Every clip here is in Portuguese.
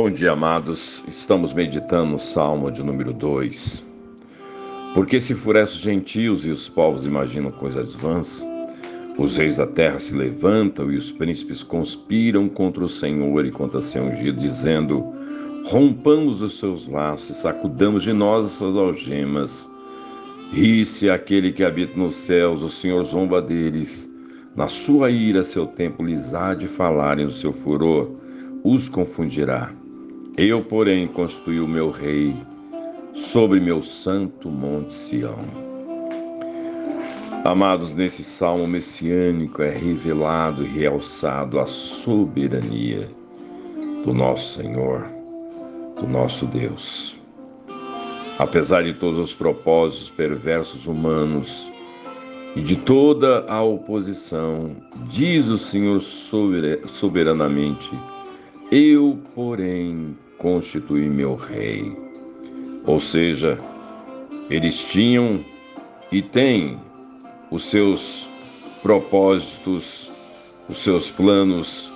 Bom dia, amados. Estamos meditando no Salmo de número 2. Porque se enfurecem os gentios e os povos imaginam coisas vãs, os reis da terra se levantam e os príncipes conspiram contra o Senhor e contra seu ungido, dizendo: Rompamos os seus laços e sacudamos de nós as suas algemas. Ri-se aquele que habita nos céus, o Senhor zomba deles. Na sua ira, seu tempo lhes há de falar, e o seu furor os confundirá. Eu, porém, constituí o meu rei sobre meu santo monte Sião. Amados, nesse salmo messiânico é revelado e realçado a soberania do nosso Senhor, do nosso Deus. Apesar de todos os propósitos perversos humanos e de toda a oposição, diz o Senhor soberanamente: Eu, porém, constituir meu rei. Ou seja, eles tinham e têm os seus propósitos, os seus planos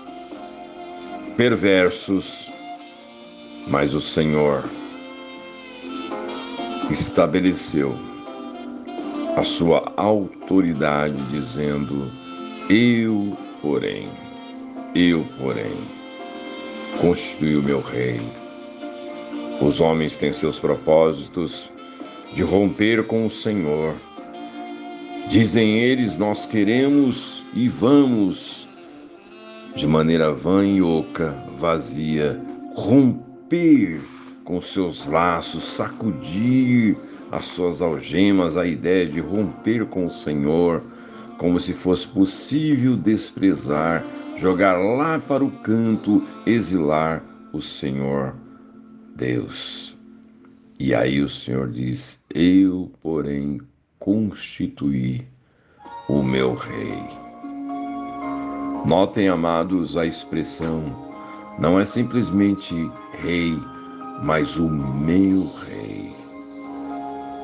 perversos, mas o Senhor estabeleceu a sua autoridade dizendo: Eu, porém, eu, porém constitui o meu rei. Os homens têm seus propósitos de romper com o Senhor. Dizem eles: Nós queremos e vamos, de maneira vã e oca, vazia, romper com seus laços, sacudir as suas algemas, a ideia de romper com o Senhor, como se fosse possível desprezar jogar lá para o canto, exilar o Senhor Deus. E aí o Senhor diz: Eu, porém, constituí o meu rei. Notem, amados, a expressão não é simplesmente rei, mas o meu rei.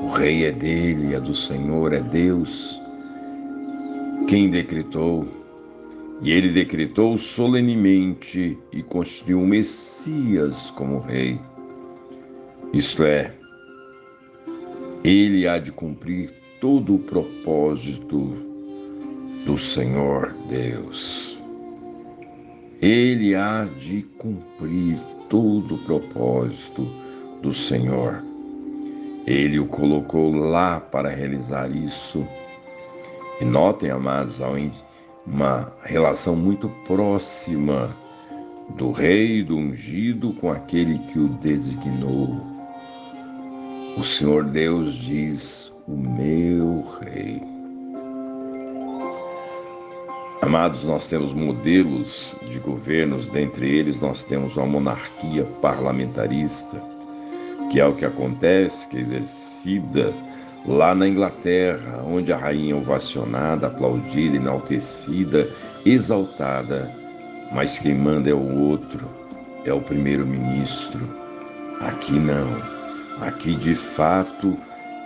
O rei é dele, é do Senhor, é Deus. Quem decretou e ele decretou solenemente e constituiu o Messias como rei. Isto é, ele há de cumprir todo o propósito do Senhor Deus. Ele há de cumprir todo o propósito do Senhor. Ele o colocou lá para realizar isso. E notem, amados, aonde uma relação muito próxima do rei, do ungido, com aquele que o designou. O Senhor Deus diz: O meu rei. Amados, nós temos modelos de governos, dentre eles nós temos uma monarquia parlamentarista, que é o que acontece, que é exercida lá na Inglaterra, onde a rainha ovacionada, aplaudida, enaltecida, exaltada, mas quem manda é o outro, é o primeiro-ministro. Aqui não. Aqui de fato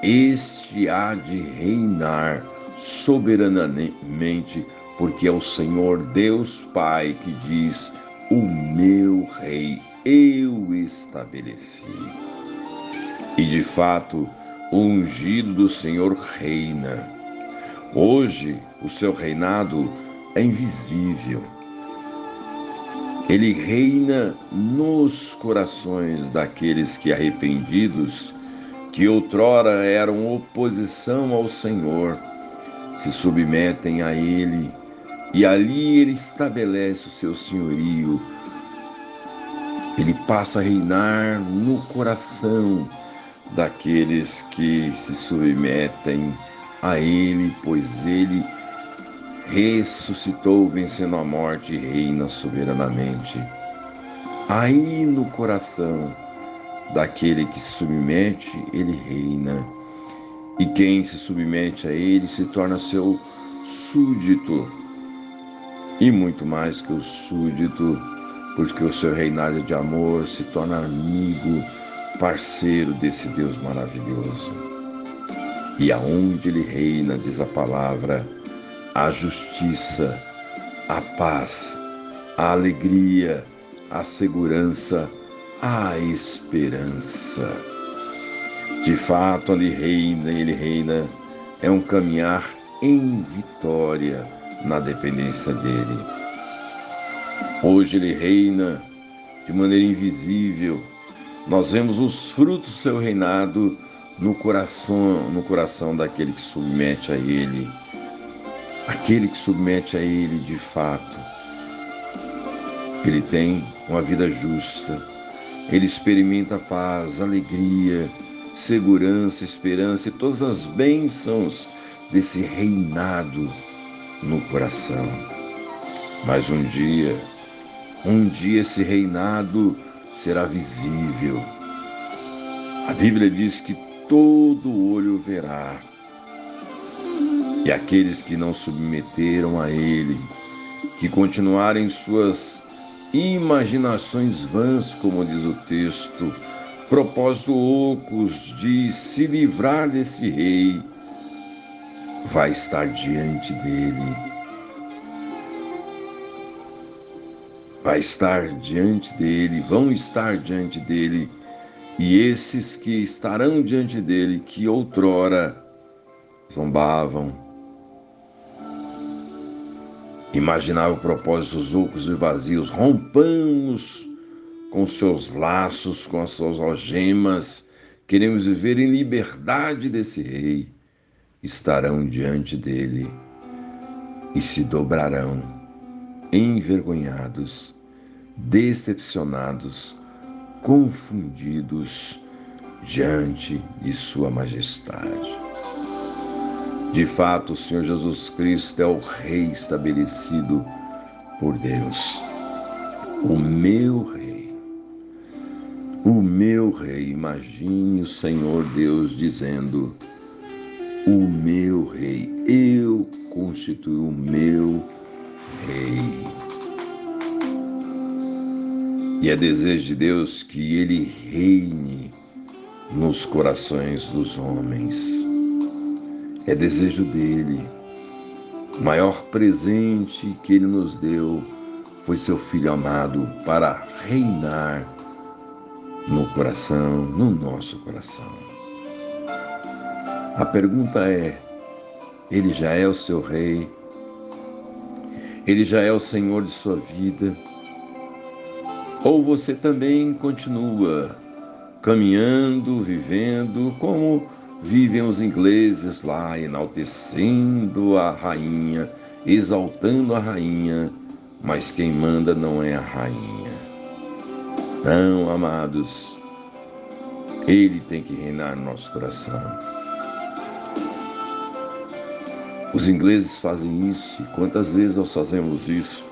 este há de reinar soberanamente, porque é o Senhor Deus Pai que diz: O meu rei eu estabeleci. E de fato, o ungido do Senhor reina. Hoje, o seu reinado é invisível. Ele reina nos corações daqueles que arrependidos, que outrora eram oposição ao Senhor, se submetem a Ele e ali Ele estabelece o seu senhorio. Ele passa a reinar no coração daqueles que se submetem a Ele, pois Ele ressuscitou, vencendo a morte e reina soberanamente. Aí no coração daquele que se submete, Ele reina. E quem se submete a Ele se torna seu súdito. E muito mais que o súdito, porque o seu reinado de amor se torna amigo parceiro desse Deus maravilhoso. E aonde ele reina, diz a palavra, a justiça, a paz, a alegria, a segurança, a esperança. De fato, ali reina, ele reina, é um caminhar em vitória na dependência dele. Hoje ele reina de maneira invisível. Nós vemos os frutos do seu reinado no coração, no coração daquele que submete a ele. Aquele que submete a ele de fato. Ele tem uma vida justa. Ele experimenta paz, alegria, segurança, esperança e todas as bênçãos desse reinado no coração. Mas um dia, um dia esse reinado será visível. A Bíblia diz que todo olho verá. E aqueles que não submeteram a Ele, que continuarem suas imaginações vãs, como diz o texto, propósito ocos de se livrar desse rei, vai estar diante dele. Vai estar diante dele, vão estar diante dele, e esses que estarão diante dele, que outrora zombavam, imaginavam propósitos ocos e vazios, rompamos com seus laços, com as suas algemas, queremos viver em liberdade desse rei estarão diante dele e se dobrarão, envergonhados, decepcionados, confundidos diante de Sua Majestade. De fato, o Senhor Jesus Cristo é o Rei estabelecido por Deus, o meu Rei. O meu Rei, imagine o Senhor Deus dizendo: o meu rei, eu constituo o meu rei. E é desejo de Deus que ele reine nos corações dos homens. É desejo dele. O maior presente que ele nos deu foi seu filho amado para reinar no coração, no nosso coração. A pergunta é: Ele já é o seu rei? Ele já é o Senhor de sua vida? Ou você também continua caminhando, vivendo como vivem os ingleses lá, enaltecendo a rainha, exaltando a rainha, mas quem manda não é a rainha. Não, amados, ele tem que reinar no nosso coração. Os ingleses fazem isso e quantas vezes nós fazemos isso?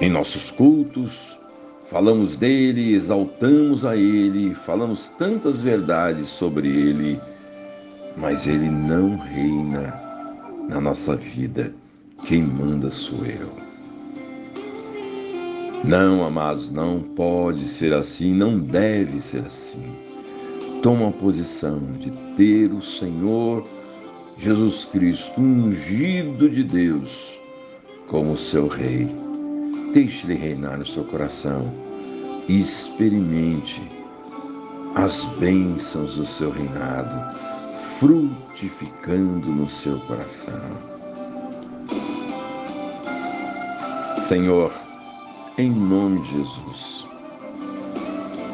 Em nossos cultos, falamos dele, exaltamos a ele, falamos tantas verdades sobre ele, mas ele não reina na nossa vida. Quem manda sou eu. Não, amados, não pode ser assim, não deve ser assim. Toma a posição de ter o Senhor Jesus Cristo, ungido de Deus, como seu Rei. Deixe-lhe reinar no seu coração e experimente as bênçãos do seu reinado, frutificando no seu coração. Senhor, em nome de Jesus,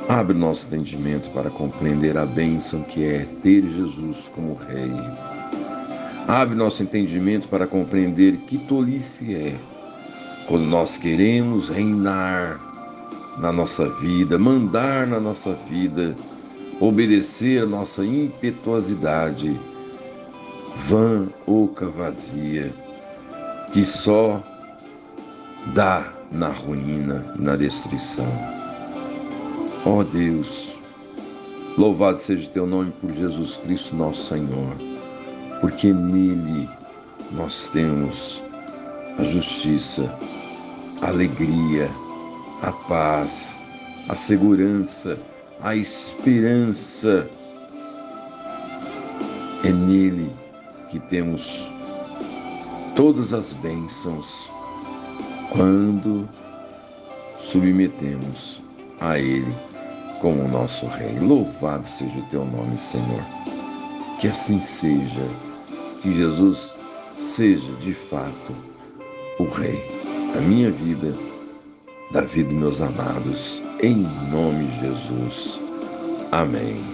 abre nosso entendimento para compreender a bênção que é ter Jesus como Rei Abre nosso entendimento para compreender que tolice é quando nós queremos reinar na nossa vida, mandar na nossa vida, obedecer a nossa impetuosidade, vã, oca, vazia, que só dá na ruína, na destruição. Ó oh Deus, louvado seja o teu nome por Jesus Cristo, nosso Senhor porque nele nós temos a justiça, a alegria, a paz, a segurança, a esperança. É nele que temos todas as bênçãos quando submetemos a Ele como nosso Rei. Louvado seja o teu nome, Senhor. Que assim seja, que Jesus seja de fato o Rei da minha vida, da vida dos meus amados, em nome de Jesus. Amém.